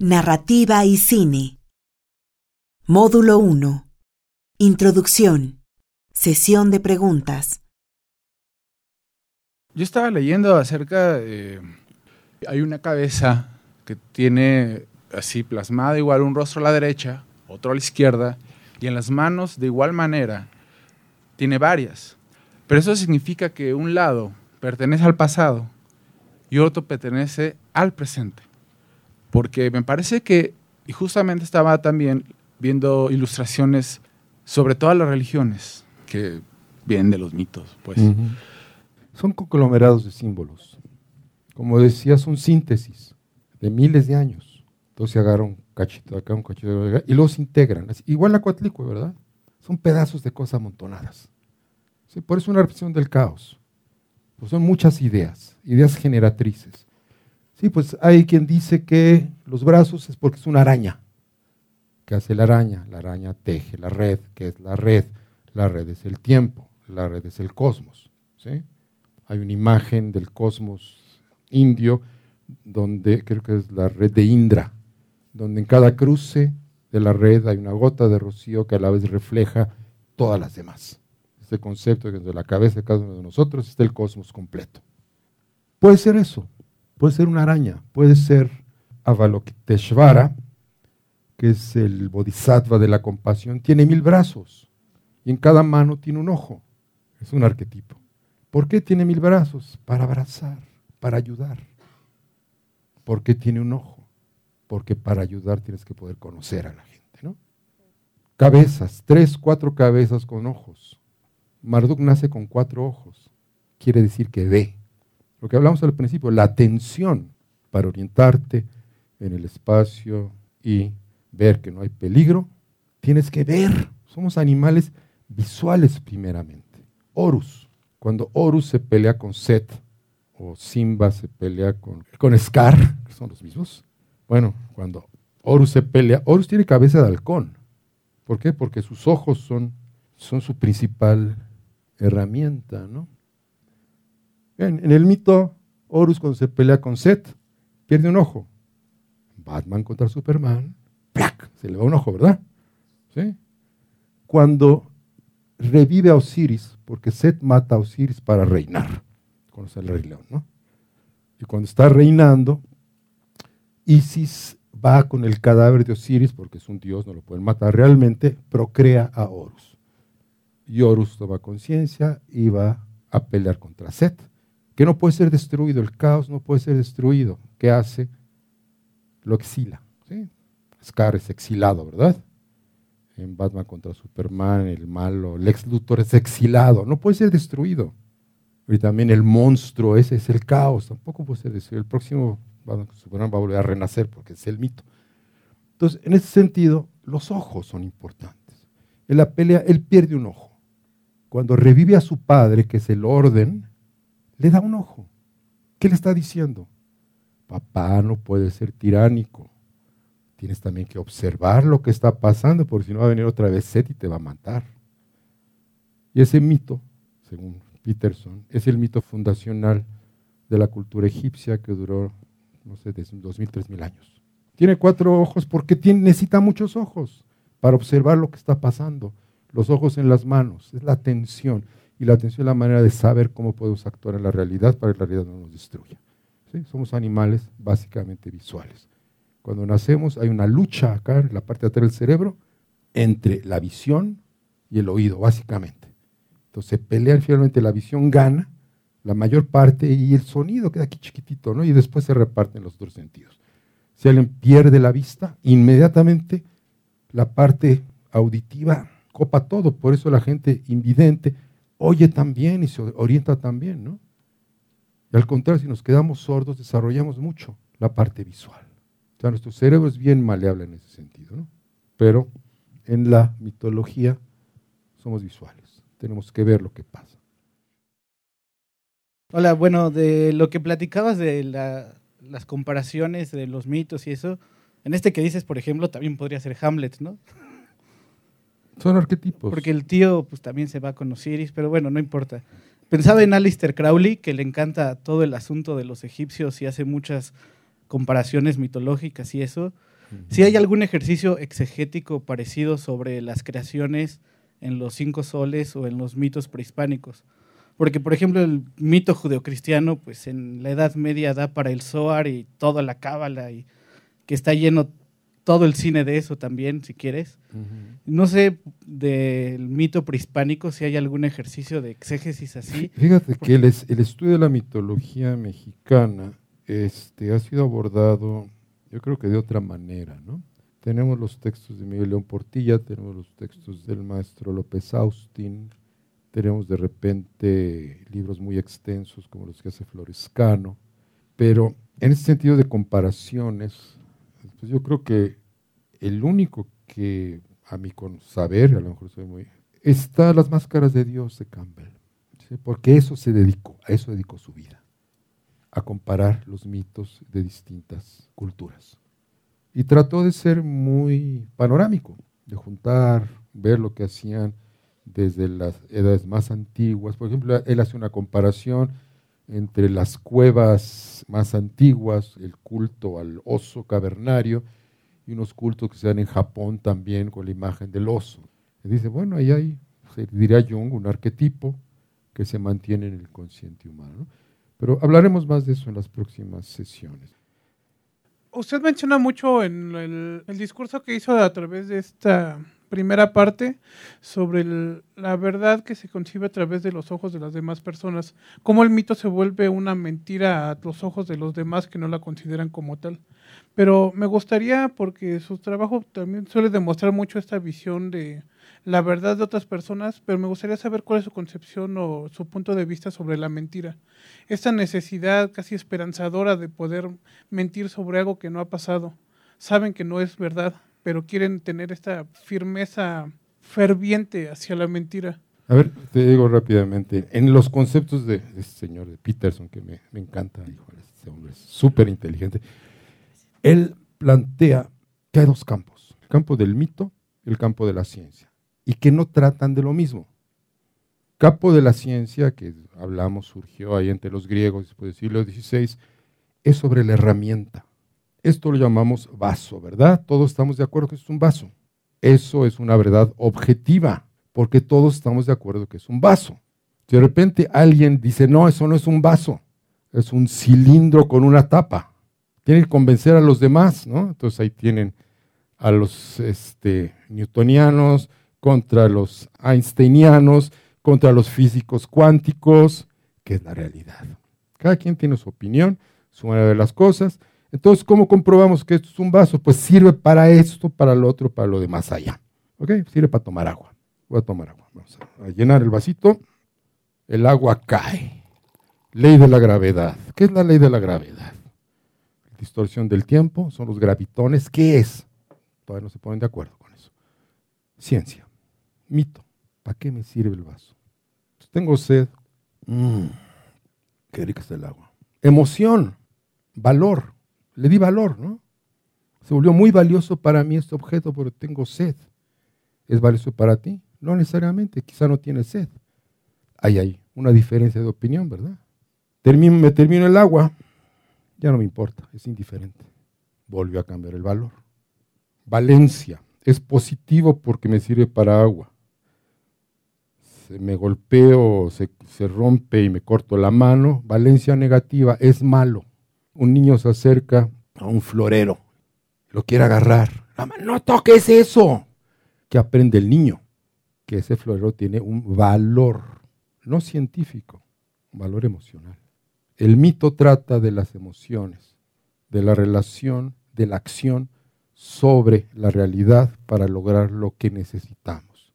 Narrativa y cine. Módulo 1. Introducción. Sesión de preguntas. Yo estaba leyendo acerca de... Hay una cabeza que tiene así plasmada igual un rostro a la derecha, otro a la izquierda, y en las manos de igual manera tiene varias. Pero eso significa que un lado pertenece al pasado y otro pertenece al presente porque me parece que, y justamente estaba también viendo ilustraciones sobre todas las religiones que vienen de los mitos, pues. Son conglomerados de símbolos. Como decía, son síntesis de miles de años. Entonces agarran un cachito acá, un cachito acá, y los integran. Igual la cuatlicue, ¿verdad? Son pedazos de cosas amontonadas. Por eso una repetición del caos. Pues son muchas ideas, ideas generatrices. Sí, pues hay quien dice que los brazos es porque es una araña. ¿Qué hace la araña? La araña teje la red. ¿Qué es la red? La red es el tiempo, la red es el cosmos. ¿sí? Hay una imagen del cosmos indio donde creo que es la red de Indra, donde en cada cruce de la red hay una gota de rocío que a la vez refleja todas las demás. Este concepto de que de la cabeza de cada uno de nosotros está el cosmos completo. Puede ser eso, Puede ser una araña, puede ser Avalokiteshvara, que es el bodhisattva de la compasión, tiene mil brazos y en cada mano tiene un ojo. Es un arquetipo. ¿Por qué tiene mil brazos? Para abrazar, para ayudar. ¿Por qué tiene un ojo? Porque para ayudar tienes que poder conocer a la gente, ¿no? Cabezas, tres, cuatro cabezas con ojos. Marduk nace con cuatro ojos. Quiere decir que ve. Lo que hablamos al principio, la atención para orientarte en el espacio y ver que no hay peligro, tienes que ver. Somos animales visuales primeramente. Horus, cuando Horus se pelea con Set, o Simba se pelea con, con Scar, que son los mismos. Bueno, cuando Horus se pelea, Horus tiene cabeza de halcón. ¿Por qué? Porque sus ojos son, son su principal herramienta, ¿no? En, el mito, Horus cuando se pelea con Set, pierde un ojo. Batman contra Superman, ¡plac! se le va un ojo, ¿verdad? ¿Sí? Cuando revive a Osiris, porque Set mata a Osiris para reinar, conoce el Rey León, ¿no? Y cuando está reinando, Isis va con el cadáver de Osiris, porque es un dios, no lo pueden matar realmente, procrea a Horus. Y Horus toma conciencia y va a pelear contra Set que no puede ser destruido, el caos no puede ser destruido. ¿Qué hace? Lo exila. ¿sí? Scar es exilado, ¿verdad? En Batman contra Superman, el malo, Lex Luthor es exilado, no puede ser destruido. Y también el monstruo, ese es el caos, tampoco puede ser destruido. El próximo Superman va a volver a renacer porque es el mito. Entonces, en ese sentido, los ojos son importantes. En la pelea, él pierde un ojo. Cuando revive a su padre, que es el orden, le da un ojo. ¿Qué le está diciendo? Papá no puede ser tiránico. Tienes también que observar lo que está pasando, porque si no va a venir otra vez Seth y te va a matar. Y ese mito, según Peterson, es el mito fundacional de la cultura egipcia que duró, no sé, desde 2.000, 3.000 años. Tiene cuatro ojos porque tiene, necesita muchos ojos para observar lo que está pasando. Los ojos en las manos, es la atención. Y la atención es la manera de saber cómo podemos actuar en la realidad para que la realidad no nos destruya. Somos animales básicamente visuales. Cuando nacemos hay una lucha acá en la parte de atrás del cerebro entre la visión y el oído, básicamente. Entonces pelean finalmente, la visión gana la mayor parte y el sonido queda aquí chiquitito, ¿no? Y después se reparten los otros sentidos. Si alguien pierde la vista, inmediatamente la parte auditiva copa todo. Por eso la gente invidente oye también y se orienta también, ¿no? Y al contrario, si nos quedamos sordos, desarrollamos mucho la parte visual. O sea, nuestro cerebro es bien maleable en ese sentido, ¿no? Pero en la mitología somos visuales. Tenemos que ver lo que pasa. Hola, bueno, de lo que platicabas de las comparaciones de los mitos y eso, en este que dices, por ejemplo, también podría ser Hamlet, ¿no? Son arquetipos. Porque el tío pues también se va con Osiris, pero bueno, no importa. Pensaba en Alistair Crowley, que le encanta todo el asunto de los egipcios y hace muchas comparaciones mitológicas y eso. si hay algún ejercicio exegético parecido sobre las creaciones en los cinco soles o en los mitos prehispánicos. Porque, por ejemplo, el mito judeocristiano, pues en la Edad Media da para el Zohar y toda la cábala, y que está lleno todo el cine de eso también, si quieres. No sé del mito prehispánico si hay algún ejercicio de exégesis así. Fíjate que el, el estudio de la mitología mexicana este, ha sido abordado, yo creo que de otra manera, ¿no? Tenemos los textos de Miguel León Portilla, tenemos los textos del maestro López Austin, tenemos de repente libros muy extensos como los que hace Florescano, pero en ese sentido de comparaciones, pues yo creo que el único que a mi saber, a lo mejor soy muy, está Las Máscaras de Dios de Campbell, porque eso se dedicó, a eso dedicó su vida, a comparar los mitos de distintas culturas. Y trató de ser muy panorámico, de juntar, ver lo que hacían desde las edades más antiguas. Por ejemplo, él hace una comparación entre las cuevas más antiguas, el culto al oso cavernario, y unos cultos que se dan en Japón también con la imagen del oso. Y dice, bueno, ahí hay, diría Jung, un arquetipo que se mantiene en el consciente humano. Pero hablaremos más de eso en las próximas sesiones. Usted menciona mucho en el discurso que hizo a través de esta primera parte sobre la verdad que se concibe a través de los ojos de las demás personas, cómo el mito se vuelve una mentira a los ojos de los demás que no la consideran como tal. Pero me gustaría, porque su trabajo también suele demostrar mucho esta visión de la verdad de otras personas, pero me gustaría saber cuál es su concepción o su punto de vista sobre la mentira. Esta necesidad casi esperanzadora de poder mentir sobre algo que no ha pasado. Saben que no es verdad, pero quieren tener esta firmeza ferviente hacia la mentira. A ver, te digo rápidamente, en los conceptos de, este señor, de Peterson, que me, encanta, este hombre es súper inteligente, él plantea que hay dos campos, el campo del mito y el campo de la ciencia, y que no tratan de lo mismo. Campo de la ciencia, que hablamos, surgió ahí entre los griegos después del siglo XVI, es sobre la herramienta. Esto lo llamamos vaso, ¿verdad? Todos estamos de acuerdo que es un vaso. Eso es una verdad objetiva, porque todos estamos de acuerdo que es un vaso. Si de repente alguien dice, no, eso no es un vaso, es un cilindro con una tapa. Tiene que convencer a los demás, ¿no? Entonces ahí tienen a los este, newtonianos contra los einsteinianos, contra los físicos cuánticos, que es la realidad. Cada quien tiene su opinión, su manera de las cosas, entonces, ¿cómo comprobamos que esto es un vaso? Pues sirve para esto, para lo otro, para lo de más allá. ¿Ok? Sirve para tomar agua. Voy a tomar agua. Vamos a llenar el vasito. El agua cae. Ley de la gravedad. ¿Qué es la ley de la gravedad? Distorsión del tiempo, son los gravitones. ¿Qué es? Todavía no se ponen de acuerdo con eso. Ciencia. Mito. ¿Para qué me sirve el vaso? Tengo sed. Mmm, qué rica está el agua. Emoción. Valor le di valor, ¿no? Se volvió muy valioso para mí este objeto porque tengo sed. ¿Es valioso para ti? No necesariamente, quizá no tienes sed. Ahí hay una diferencia de opinión, ¿verdad? Termino, me termino el agua, ya no me importa, es indiferente. Volvió a cambiar el valor. Valencia, es positivo porque me sirve para agua. Se me golpeo, se, se rompe y me corto la mano. Valencia negativa, es malo un niño se acerca a un florero, lo quiere agarrar. No toques eso. ¿Qué aprende el niño? Que ese florero tiene un valor, no científico, un valor emocional. El mito trata de las emociones, de la relación, de la acción sobre la realidad para lograr lo que necesitamos.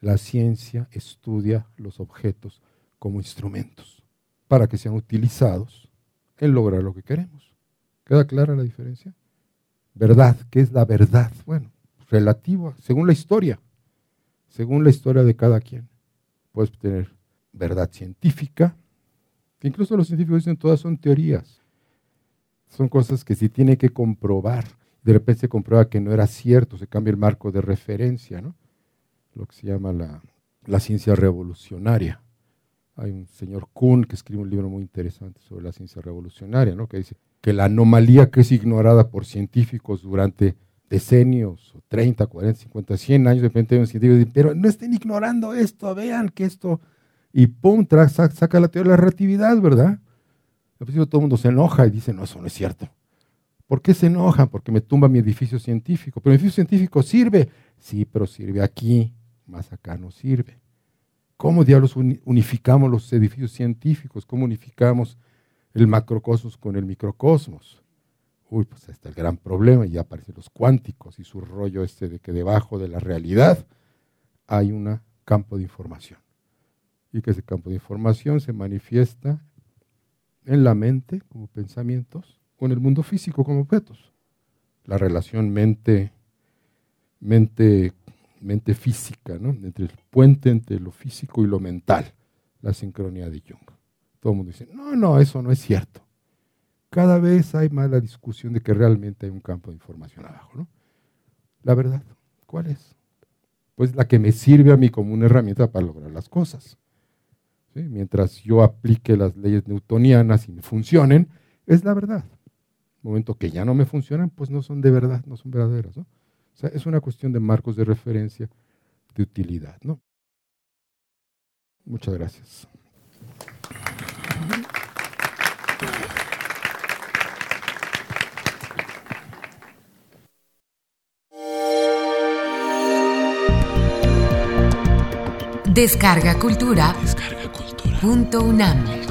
La ciencia estudia los objetos como instrumentos para que sean utilizados en lograr lo que queremos. ¿Queda clara la diferencia? Verdad, ¿qué es la verdad? Bueno, relativa, según la historia, según la historia de cada quien. Puedes tener verdad científica, que incluso los científicos dicen todas son teorías. Son cosas que se tiene que comprobar. De repente se comprueba que no era cierto, se cambia el marco de referencia, ¿no? Lo que se llama la, la ciencia revolucionaria. Hay un señor Kuhn que escribe un libro muy interesante sobre la ciencia revolucionaria, ¿no? que dice, que la anomalía que es ignorada por científicos durante decenios, 30, 40, 50, 100 años, de repente hay un científico dice, pero no estén ignorando esto, vean que esto, y pum, saca la teoría de la relatividad, ¿verdad? Al principio todo el mundo se enoja y dice, no, eso no es cierto. ¿Por qué se enojan? Porque me tumba mi edificio científico. Pero el edificio científico sirve. Sí, pero sirve aquí, más acá no sirve. ¿Cómo diablos unificamos los edificios científicos? ¿Cómo unificamos el macrocosmos con el microcosmos? Uy, pues ahí está el gran problema y aparecen los cuánticos y su rollo este de que debajo de la realidad hay un campo de información. Y que ese campo de información se manifiesta en la mente como pensamientos, con el mundo físico como objetos. La relación mente, mente mente física, ¿no? entre el puente entre lo físico y lo mental, la sincronía de Jung. Todo el mundo dice, no, no, eso no es cierto. Cada vez hay más la discusión de que realmente hay un campo de información abajo. ¿no? La verdad, ¿cuál es? Pues la que me sirve a mí como una herramienta para lograr las cosas. Mientras yo aplique las leyes newtonianas y me funcionen, es la verdad. El momento que ya no me funcionan, pues no son de verdad, no son verdaderas. ¿no? Es una cuestión de marcos de referencia, de utilidad. ¿no? Muchas gracias. Descarga Cultura. Descarga Cultura. Punto UNAM.